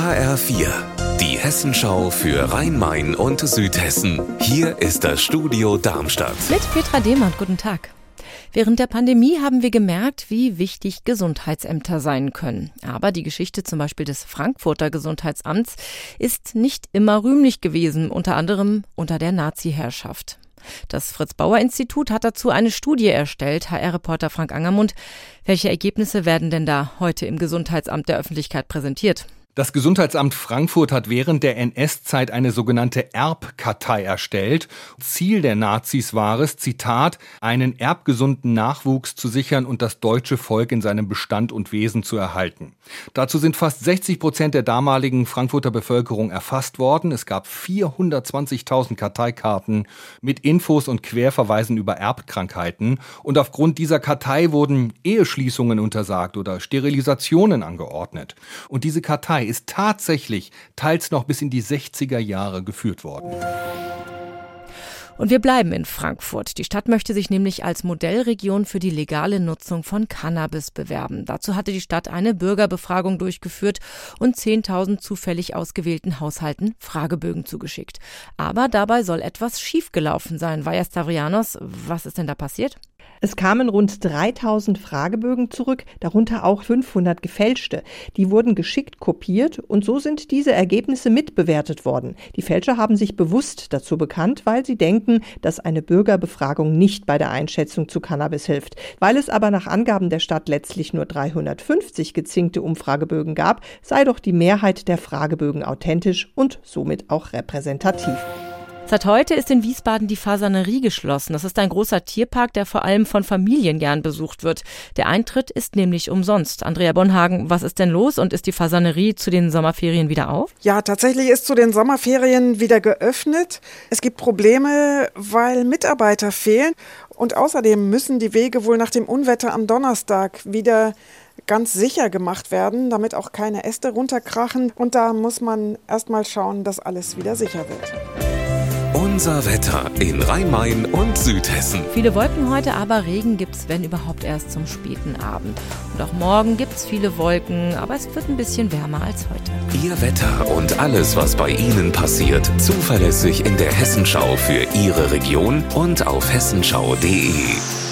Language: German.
HR4, die Hessenschau für Rhein-Main und Südhessen. Hier ist das Studio Darmstadt. Mit Petra Dehmann, guten Tag. Während der Pandemie haben wir gemerkt, wie wichtig Gesundheitsämter sein können. Aber die Geschichte zum Beispiel des Frankfurter Gesundheitsamts ist nicht immer rühmlich gewesen, unter anderem unter der Nazi-Herrschaft. Das Fritz-Bauer-Institut hat dazu eine Studie erstellt, HR-Reporter Frank Angermund. Welche Ergebnisse werden denn da heute im Gesundheitsamt der Öffentlichkeit präsentiert? Das Gesundheitsamt Frankfurt hat während der NS-Zeit eine sogenannte Erbkartei erstellt. Ziel der Nazis war es, Zitat, einen erbgesunden Nachwuchs zu sichern und das deutsche Volk in seinem Bestand und Wesen zu erhalten. Dazu sind fast 60 Prozent der damaligen Frankfurter Bevölkerung erfasst worden. Es gab 420.000 Karteikarten mit Infos und Querverweisen über Erbkrankheiten. Und aufgrund dieser Kartei wurden Eheschließungen untersagt oder Sterilisationen angeordnet. Und diese Kartei Partei ist tatsächlich teils noch bis in die 60er Jahre geführt worden. Und wir bleiben in Frankfurt. Die Stadt möchte sich nämlich als Modellregion für die legale Nutzung von Cannabis bewerben. Dazu hatte die Stadt eine Bürgerbefragung durchgeführt und 10.000 zufällig ausgewählten Haushalten Fragebögen zugeschickt. Aber dabei soll etwas schiefgelaufen sein. Vaja Stavrianos, was ist denn da passiert? Es kamen rund 3000 Fragebögen zurück, darunter auch 500 gefälschte. Die wurden geschickt kopiert und so sind diese Ergebnisse mitbewertet worden. Die Fälscher haben sich bewusst dazu bekannt, weil sie denken, dass eine Bürgerbefragung nicht bei der Einschätzung zu Cannabis hilft. Weil es aber nach Angaben der Stadt letztlich nur 350 gezinkte Umfragebögen gab, sei doch die Mehrheit der Fragebögen authentisch und somit auch repräsentativ. Seit heute ist in Wiesbaden die Fasanerie geschlossen. Das ist ein großer Tierpark, der vor allem von Familien gern besucht wird. Der Eintritt ist nämlich umsonst. Andrea Bonhagen, was ist denn los und ist die Fasanerie zu den Sommerferien wieder auf? Ja, tatsächlich ist zu den Sommerferien wieder geöffnet. Es gibt Probleme, weil Mitarbeiter fehlen und außerdem müssen die Wege wohl nach dem Unwetter am Donnerstag wieder ganz sicher gemacht werden, damit auch keine Äste runterkrachen. Und da muss man erst mal schauen, dass alles wieder sicher wird. Unser Wetter in Rhein-Main und Südhessen. Viele Wolken heute, aber Regen gibt's, wenn überhaupt erst zum späten Abend. Und auch morgen gibt's viele Wolken, aber es wird ein bisschen wärmer als heute. Ihr Wetter und alles, was bei Ihnen passiert, zuverlässig in der Hessenschau für Ihre Region und auf hessenschau.de.